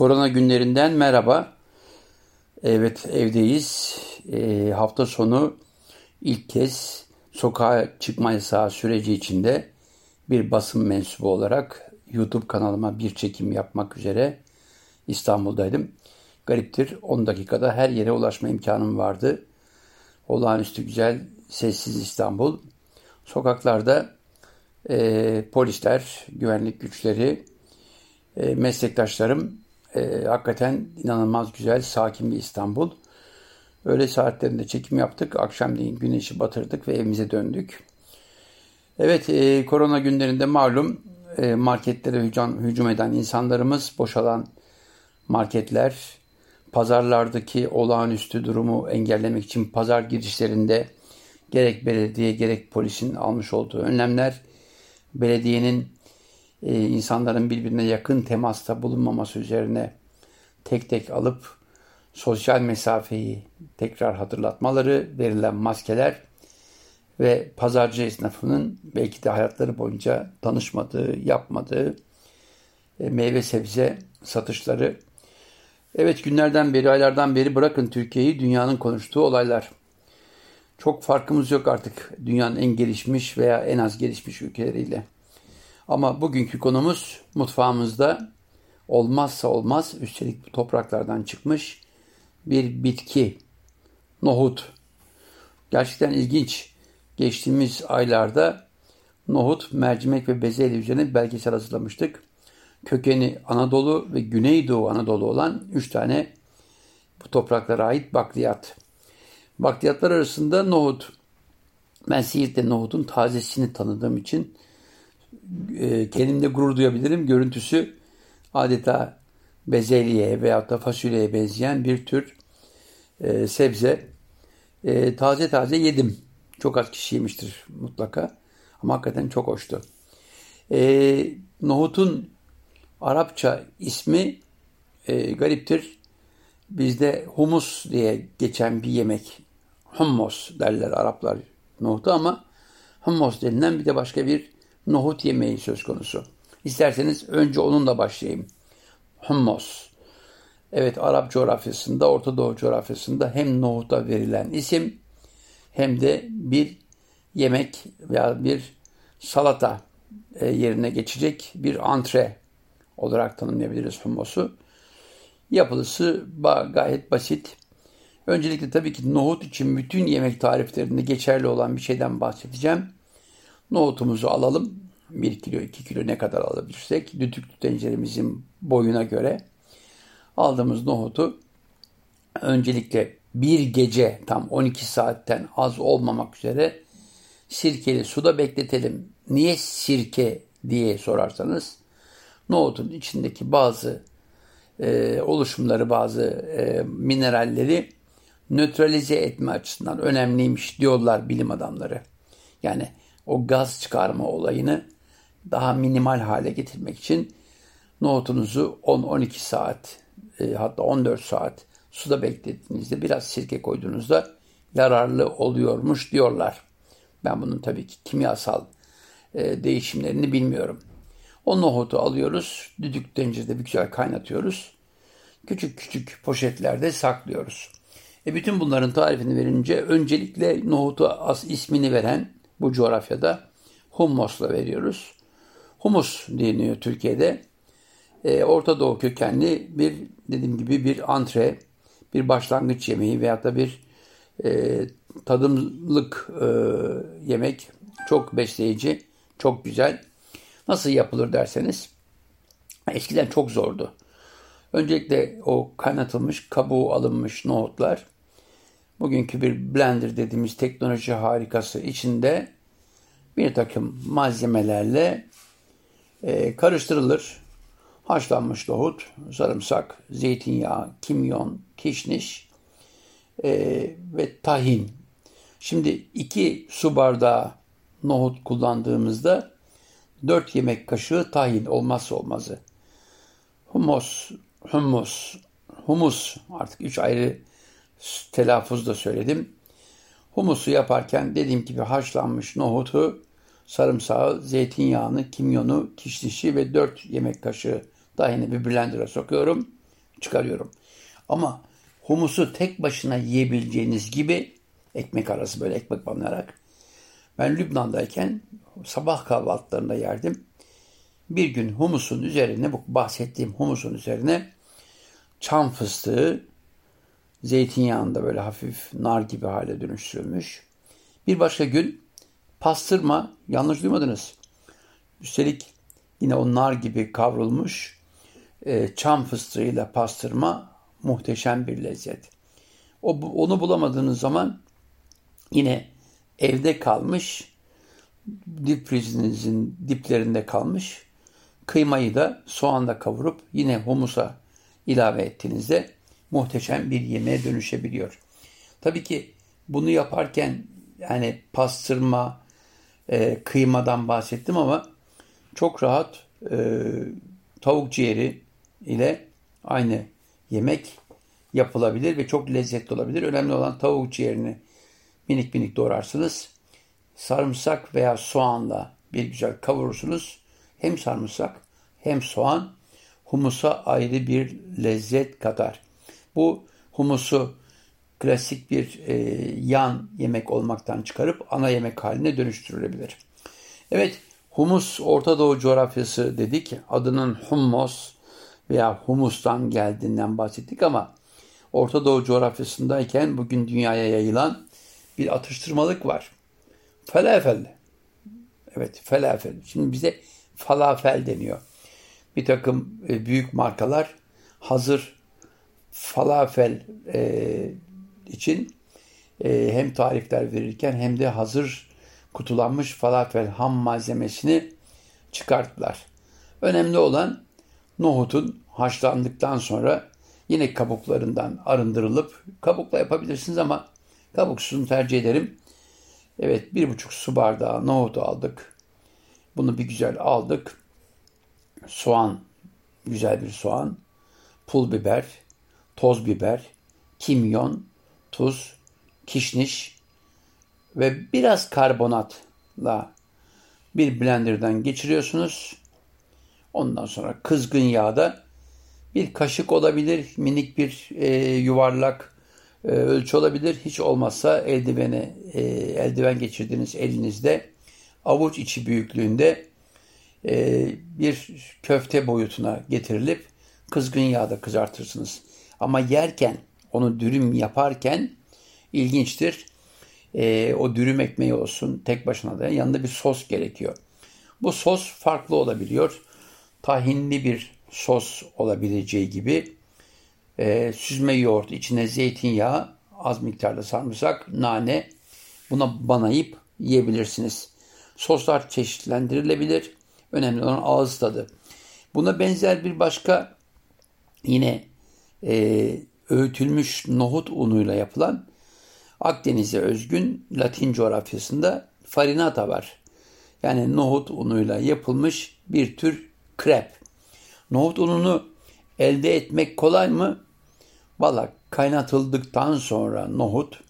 Korona günlerinden merhaba. Evet evdeyiz. E, hafta sonu ilk kez sokağa çıkma yasağı süreci içinde bir basın mensubu olarak YouTube kanalıma bir çekim yapmak üzere İstanbul'daydım. Gariptir 10 dakikada her yere ulaşma imkanım vardı. Olağanüstü güzel, sessiz İstanbul. Sokaklarda e, polisler, güvenlik güçleri, e, meslektaşlarım e, hakikaten inanılmaz güzel, sakin bir İstanbul. Öğle saatlerinde çekim yaptık. Akşamleyin güneşi batırdık ve evimize döndük. Evet, e, korona günlerinde malum e, marketlere hücum, hücum eden insanlarımız, boşalan marketler, pazarlardaki olağanüstü durumu engellemek için pazar girişlerinde gerek belediye gerek polisin almış olduğu önlemler, belediyenin e, insanların birbirine yakın temasta bulunmaması üzerine tek tek alıp sosyal mesafeyi tekrar hatırlatmaları, verilen maskeler ve pazarcı esnafının belki de hayatları boyunca tanışmadığı, yapmadığı e, meyve sebze satışları. Evet günlerden beri, aylardan beri bırakın Türkiye'yi dünyanın konuştuğu olaylar. Çok farkımız yok artık dünyanın en gelişmiş veya en az gelişmiş ülkeleriyle. Ama bugünkü konumuz mutfağımızda olmazsa olmaz, üstelik bu topraklardan çıkmış bir bitki, nohut. Gerçekten ilginç. Geçtiğimiz aylarda nohut, mercimek ve bezelye üzerine belgesel hazırlamıştık. Kökeni Anadolu ve Güneydoğu Anadolu olan üç tane bu topraklara ait bakliyat. Bakliyatlar arasında nohut. Ben Siirt'te nohutun tazesini tanıdığım için e, kendimde gurur duyabilirim. Görüntüsü adeta bezelye veya da fasulyeye benzeyen bir tür e, sebze. E, taze taze yedim. Çok az kişi yemiştir mutlaka. Ama hakikaten çok hoştu. E, nohutun Arapça ismi e, gariptir. Bizde humus diye geçen bir yemek. Hummus derler Araplar nohutu ama hummus denilen bir de başka bir nohut yemeği söz konusu. İsterseniz önce onunla başlayayım. Hummus. Evet Arap coğrafyasında, Orta Doğu coğrafyasında hem nohuta verilen isim hem de bir yemek veya bir salata e, yerine geçecek bir antre olarak tanımlayabiliriz hummusu. Yapılısı gayet basit. Öncelikle tabii ki nohut için bütün yemek tariflerinde geçerli olan bir şeyden bahsedeceğim. Nohutumuzu alalım. 1 kilo 2 kilo ne kadar alabilirsek düdüklü tenceremizin boyuna göre aldığımız nohutu öncelikle bir gece tam 12 saatten az olmamak üzere sirkeli suda bekletelim. Niye sirke diye sorarsanız nohutun içindeki bazı e, oluşumları, bazı e, mineralleri nötralize etme açısından önemliymiş diyorlar bilim adamları. Yani o gaz çıkarma olayını daha minimal hale getirmek için nohutunuzu 10-12 saat e, hatta 14 saat suda beklettiğinizde biraz sirke koyduğunuzda yararlı oluyormuş diyorlar. Ben bunun tabii ki kimyasal e, değişimlerini bilmiyorum. O nohutu alıyoruz, düdük tencerede bir güzel kaynatıyoruz. Küçük küçük poşetlerde saklıyoruz. E bütün bunların tarifini verince öncelikle nohutu as ismini veren bu coğrafyada hummosla veriyoruz. Humus deniyor Türkiye'de. E, Orta Doğu kökenli bir dediğim gibi bir antre, bir başlangıç yemeği veyahut da bir e, tadımlık e, yemek. Çok besleyici, çok güzel. Nasıl yapılır derseniz eskiden çok zordu. Öncelikle o kaynatılmış, kabuğu alınmış nohutlar bugünkü bir blender dediğimiz teknoloji harikası içinde bir takım malzemelerle e, karıştırılır. Haşlanmış nohut, sarımsak, zeytinyağı, kimyon, kişniş e, ve tahin. Şimdi iki su bardağı nohut kullandığımızda 4 yemek kaşığı tahin olmazsa olmazı. Humus, humus, humus artık üç ayrı telaffuzda söyledim. Humusu yaparken dediğim gibi haşlanmış nohutu, sarımsağı, zeytinyağını, kimyonu, kişnişi ve 4 yemek kaşığı tahini bir blender'a sokuyorum. çıkarıyorum. Ama humusu tek başına yiyebileceğiniz gibi ekmek arası böyle ekmek banlayarak ben Lübnan'dayken sabah kahvaltılarında yerdim. Bir gün humusun üzerine bu bahsettiğim humusun üzerine çam fıstığı zeytinyağında böyle hafif nar gibi hale dönüştürülmüş. Bir başka gün pastırma yanlış duymadınız. Üstelik yine o nar gibi kavrulmuş e, çam fıstığıyla pastırma muhteşem bir lezzet. O, onu bulamadığınız zaman yine evde kalmış dip frizinizin diplerinde kalmış kıymayı da soğanla kavurup yine humusa ilave ettiğinizde muhteşem bir yemeğe dönüşebiliyor. Tabii ki bunu yaparken yani pastırma, e, kıymadan bahsettim ama çok rahat e, tavuk ciğeri ile aynı yemek yapılabilir ve çok lezzetli olabilir. Önemli olan tavuk ciğerini minik minik doğrarsınız. Sarımsak veya soğanla bir güzel kavurursunuz. Hem sarımsak hem soğan humusa ayrı bir lezzet katar. Bu humusu klasik bir e, yan yemek olmaktan çıkarıp ana yemek haline dönüştürülebilir. Evet, humus Orta Doğu coğrafyası dedik. Adının hummus veya humustan geldiğinden bahsettik ama Orta Doğu coğrafyasındayken bugün dünyaya yayılan bir atıştırmalık var. Falafel. Evet, falafel. Şimdi bize falafel deniyor. Bir takım e, büyük markalar hazır falafel e, için e, hem tarifler verirken hem de hazır kutulanmış falafel ham malzemesini çıkarttılar. Önemli olan nohutun haşlandıktan sonra yine kabuklarından arındırılıp kabukla yapabilirsiniz ama kabuksuzunu tercih ederim. Evet bir buçuk su bardağı nohutu aldık. Bunu bir güzel aldık. Soğan, güzel bir soğan, pul biber, toz biber, kimyon, tuz, kişniş ve biraz karbonatla bir blenderdan geçiriyorsunuz. Ondan sonra kızgın yağda bir kaşık olabilir, minik bir e, yuvarlak e, ölçü olabilir. Hiç olmazsa eldivene, e, eldiven geçirdiğiniz elinizde avuç içi büyüklüğünde e, bir köfte boyutuna getirilip kızgın yağda kızartırsınız. Ama yerken, onu dürüm yaparken ilginçtir. E, o dürüm ekmeği olsun tek başına da yanında bir sos gerekiyor. Bu sos farklı olabiliyor. Tahinli bir sos olabileceği gibi e, süzme yoğurt, içine zeytinyağı, az miktarda sarımsak, nane buna banayıp yiyebilirsiniz. Soslar çeşitlendirilebilir. Önemli olan ağız tadı. Buna benzer bir başka yine e, öğütülmüş nohut unuyla yapılan Akdeniz'e özgün Latin coğrafyasında farinata var. Yani nohut unuyla yapılmış bir tür krep. Nohut ununu elde etmek kolay mı? Valla kaynatıldıktan sonra nohut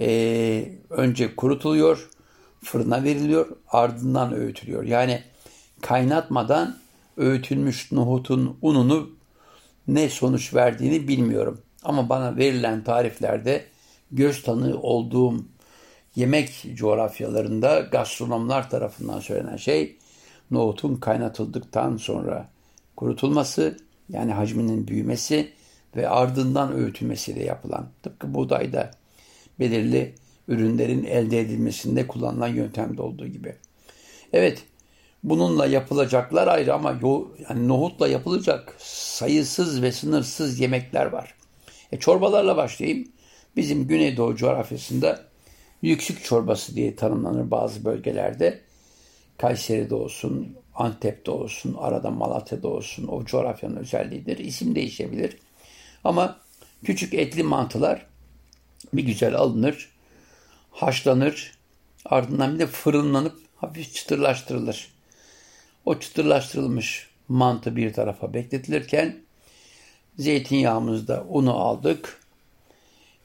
e, önce kurutuluyor, fırına veriliyor, ardından öğütülüyor. Yani kaynatmadan öğütülmüş nohutun ununu ne sonuç verdiğini bilmiyorum. Ama bana verilen tariflerde göz tanığı olduğum yemek coğrafyalarında gastronomlar tarafından söylenen şey nohutun kaynatıldıktan sonra kurutulması yani hacminin büyümesi ve ardından öğütülmesiyle yapılan tıpkı buğdayda belirli ürünlerin elde edilmesinde kullanılan yöntemde olduğu gibi. Evet bununla yapılacaklar ayrı ama yo, yani nohutla yapılacak sayısız ve sınırsız yemekler var. E, çorbalarla başlayayım. Bizim Güneydoğu coğrafyasında yüksük çorbası diye tanımlanır bazı bölgelerde. Kayseri'de olsun, Antep'te olsun, arada Malatya'da olsun o coğrafyanın özelliğidir. İsim değişebilir. Ama küçük etli mantılar bir güzel alınır, haşlanır, ardından bir de fırınlanıp hafif çıtırlaştırılır. O çıtırlaştırılmış mantı bir tarafa bekletilirken zeytinyağımızda unu aldık.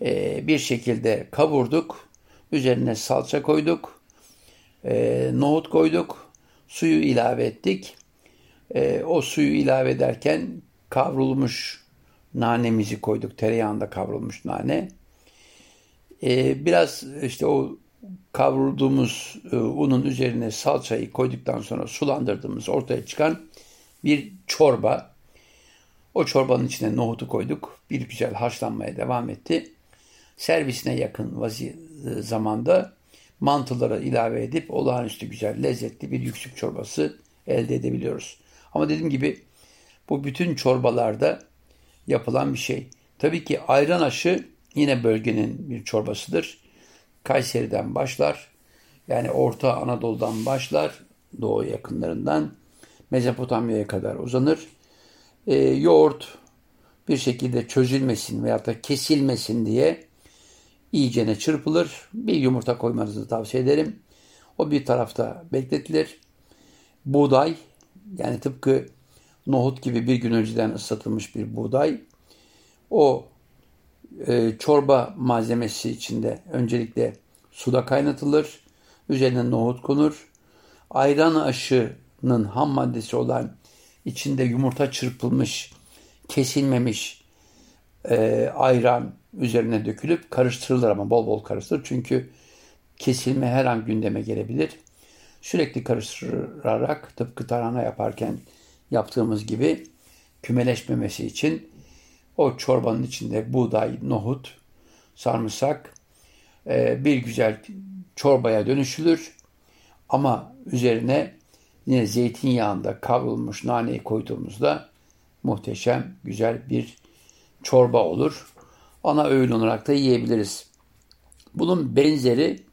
Ee, bir şekilde kavurduk. Üzerine salça koyduk. Ee, nohut koyduk. Suyu ilave ettik. Ee, o suyu ilave ederken kavrulmuş nanemizi koyduk. Tereyağında kavrulmuş nane. Biraz işte o kavrulduğumuz e, unun üzerine salçayı koyduktan sonra sulandırdığımız ortaya çıkan bir çorba. O çorbanın içine nohutu koyduk. Bir güzel haşlanmaya devam etti. Servisine yakın vazi e, zamanda mantıları ilave edip olağanüstü güzel, lezzetli bir yüksük çorbası elde edebiliyoruz. Ama dediğim gibi bu bütün çorbalarda yapılan bir şey. Tabii ki ayran aşı yine bölgenin bir çorbasıdır. Kayseri'den başlar. Yani Orta Anadolu'dan başlar. Doğu yakınlarından Mezopotamya'ya kadar uzanır. E, yoğurt bir şekilde çözülmesin veya da kesilmesin diye iyicene çırpılır. Bir yumurta koymanızı tavsiye ederim. O bir tarafta bekletilir. Buğday yani tıpkı nohut gibi bir gün önceden ıslatılmış bir buğday. O e, çorba malzemesi içinde öncelikle suda kaynatılır. Üzerine nohut konur. Ayran aşının ham maddesi olan içinde yumurta çırpılmış, kesilmemiş e, ayran üzerine dökülüp karıştırılır ama bol bol karıştırılır. Çünkü kesilme her an gündeme gelebilir. Sürekli karıştırarak tıpkı tarhana yaparken yaptığımız gibi kümeleşmemesi için o çorbanın içinde buğday, nohut, sarımsak e, bir güzel çorbaya dönüşülür. Ama üzerine yine zeytinyağında kavrulmuş naneyi koyduğumuzda muhteşem güzel bir çorba olur. Ana öğün olarak da yiyebiliriz. Bunun benzeri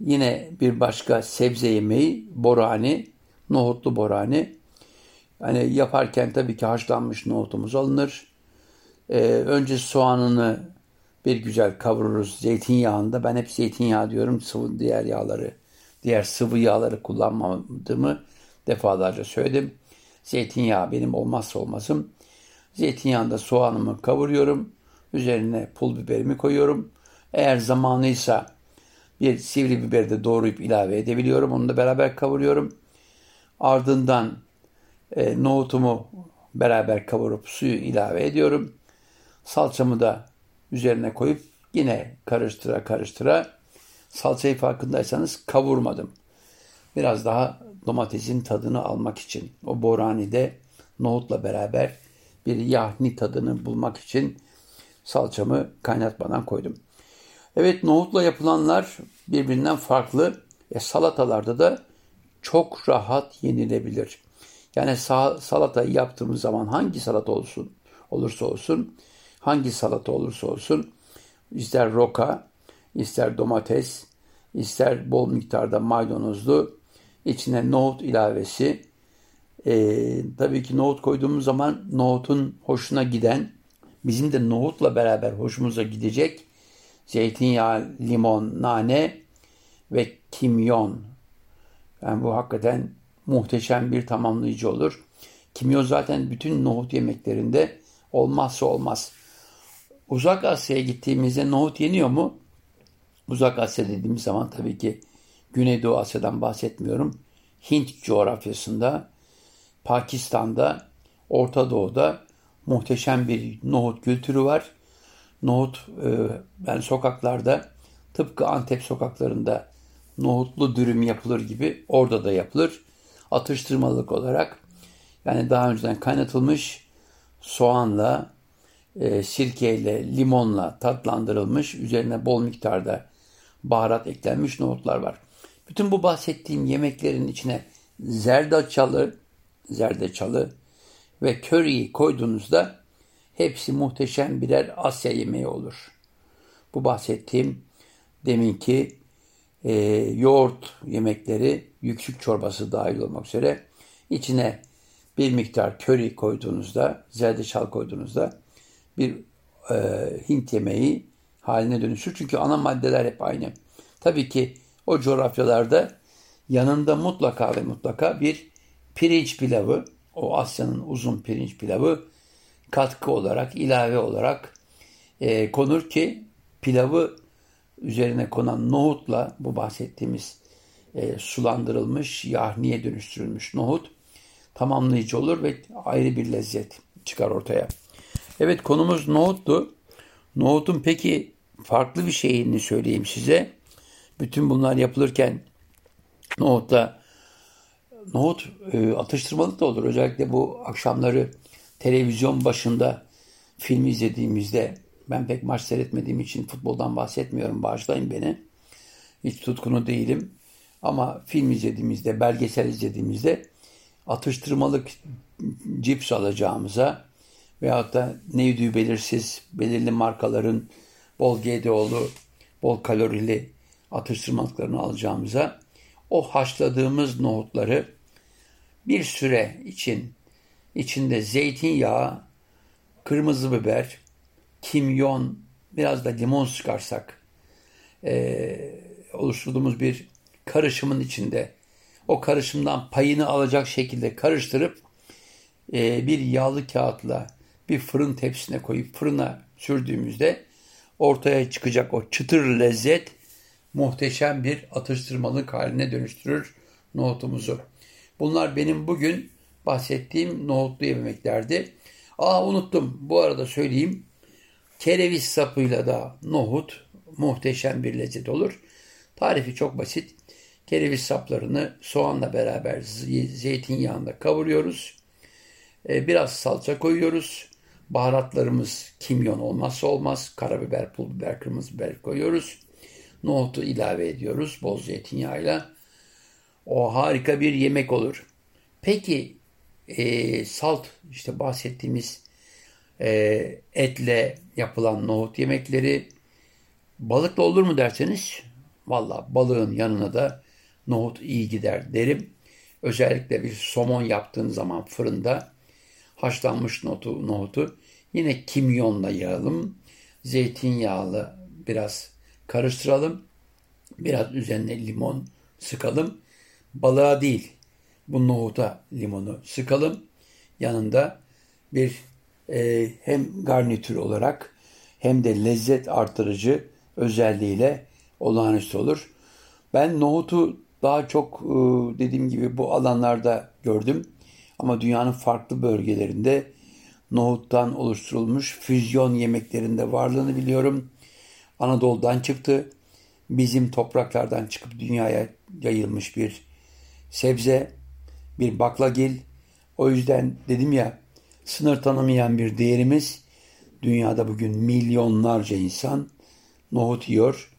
yine bir başka sebze yemeği borani, nohutlu borani. Yani yaparken tabii ki haşlanmış nohutumuz alınır. Ee, önce soğanını bir güzel kavururuz zeytinyağında. Ben hep zeytinyağı diyorum. Sıvı diğer yağları, diğer sıvı yağları kullanmadığımı defalarca söyledim. Zeytinyağı benim olmazsa olmazım. Zeytinyağında soğanımı kavuruyorum. Üzerine pul biberimi koyuyorum. Eğer zamanıysa bir sivri biberi de doğrayıp ilave edebiliyorum. Onu da beraber kavuruyorum. Ardından e, nohutumu beraber kavurup suyu ilave ediyorum. Salçamı da üzerine koyup yine karıştıra karıştıra salçayı farkındaysanız kavurmadım. Biraz daha domatesin tadını almak için o boranide nohutla beraber bir yahni tadını bulmak için salçamı kaynatmadan koydum. Evet nohutla yapılanlar birbirinden farklı. E, salatalarda da çok rahat yenilebilir. Yani salata yaptığımız zaman hangi salata olsun olursa olsun, hangi salata olursa olsun, ister roka, ister domates, ister bol miktarda maydanozlu, içine nohut ilavesi. E, tabii ki nohut koyduğumuz zaman nohutun hoşuna giden, bizim de nohutla beraber hoşumuza gidecek zeytinyağı, limon, nane ve kimyon. Yani bu hakikaten muhteşem bir tamamlayıcı olur. Kimyon zaten bütün nohut yemeklerinde olmazsa olmaz. Uzak Asya'ya gittiğimizde nohut yeniyor mu? Uzak Asya dediğimiz zaman tabii ki Güneydoğu Asya'dan bahsetmiyorum. Hint coğrafyasında, Pakistan'da, Orta Doğu'da muhteşem bir nohut kültürü var. Nohut e, yani sokaklarda tıpkı Antep sokaklarında nohutlu dürüm yapılır gibi orada da yapılır. Atıştırmalık olarak yani daha önceden kaynatılmış soğanla, e, sirkeyle, limonla tatlandırılmış, üzerine bol miktarda baharat eklenmiş nohutlar var. Bütün bu bahsettiğim yemeklerin içine zerdeçalı, zerdeçalı ve köriyi koyduğunuzda hepsi muhteşem birer Asya yemeği olur. Bu bahsettiğim deminki e, yoğurt yemekleri, yüksük çorbası dahil olmak üzere içine bir miktar köri koyduğunuzda, zerdeçal koyduğunuzda bir e, Hint yemeği haline dönüşür. Çünkü ana maddeler hep aynı. Tabii ki o coğrafyalarda yanında mutlaka ve mutlaka bir pirinç pilavı, o Asya'nın uzun pirinç pilavı katkı olarak, ilave olarak e, konur ki pilavı üzerine konan nohutla bu bahsettiğimiz e, sulandırılmış, yahniye dönüştürülmüş nohut tamamlayıcı olur ve ayrı bir lezzet çıkar ortaya. Evet konumuz nohuttu. Nohutun peki farklı bir şeyini söyleyeyim size. Bütün bunlar yapılırken nohutla nohut e, atıştırmalık da olur. Özellikle bu akşamları televizyon başında film izlediğimizde ben pek maç seyretmediğim için futboldan bahsetmiyorum. Bağışlayın beni. Hiç tutkunu değilim. Ama film izlediğimizde, belgesel izlediğimizde atıştırmalık cips alacağımıza veyahut da neydi belirsiz belirli markaların bol GDO'lu, bol kalorili atıştırmalıklarını alacağımıza o haşladığımız nohutları bir süre için içinde zeytinyağı, kırmızı biber, kimyon, biraz da limon sıkarsak e, oluşturduğumuz bir karışımın içinde o karışımdan payını alacak şekilde karıştırıp e, bir yağlı kağıtla bir fırın tepsisine koyup fırına sürdüğümüzde ortaya çıkacak o çıtır lezzet muhteşem bir atıştırmalık haline dönüştürür nohutumuzu. Bunlar benim bugün bahsettiğim nohutlu yemeklerdi. Aa unuttum. Bu arada söyleyeyim. Kereviz sapıyla da nohut muhteşem bir lezzet olur. Tarifi çok basit. Kereviz saplarını soğanla beraber zeytinyağında kavuruyoruz. Ee, biraz salça koyuyoruz. Baharatlarımız kimyon olmazsa olmaz. Karabiber, pul biber, kırmızı biber koyuyoruz. Nohutu ilave ediyoruz bol zeytinyağıyla. O harika bir yemek olur. Peki e, salt işte bahsettiğimiz e, etle yapılan nohut yemekleri balıkla olur mu derseniz valla balığın yanına da nohut iyi gider derim. Özellikle bir somon yaptığın zaman fırında haşlanmış nohutu, nohutu yine kimyonla yağalım. Zeytinyağlı biraz karıştıralım. Biraz üzerine limon sıkalım. Balığa değil bu nohuta limonu sıkalım. Yanında bir e, hem garnitür olarak hem de lezzet artırıcı özelliğiyle olağanüstü olur. Ben nohutu daha çok e, dediğim gibi bu alanlarda gördüm. Ama dünyanın farklı bölgelerinde nohuttan oluşturulmuş füzyon yemeklerinde varlığını biliyorum. Anadolu'dan çıktı. Bizim topraklardan çıkıp dünyaya yayılmış bir sebze, bir baklagil. O yüzden dedim ya sınır tanımayan bir değerimiz. Dünyada bugün milyonlarca insan nohut yiyor.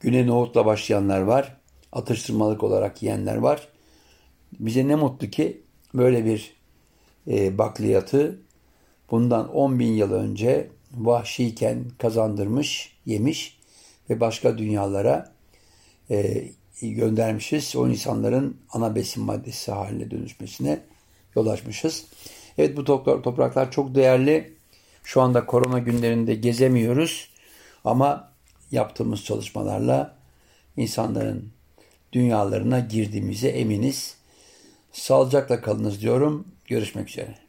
Güne nohutla başlayanlar var. Atıştırmalık olarak yiyenler var. Bize ne mutlu ki böyle bir e, bakliyatı bundan 10 bin yıl önce vahşiyken kazandırmış, yemiş ve başka dünyalara e, göndermişiz. O insanların ana besin maddesi haline dönüşmesine yol açmışız. Evet bu topraklar çok değerli. Şu anda korona günlerinde gezemiyoruz. Ama yaptığımız çalışmalarla insanların dünyalarına girdiğimize eminiz. Sağlıcakla kalınız diyorum. Görüşmek üzere.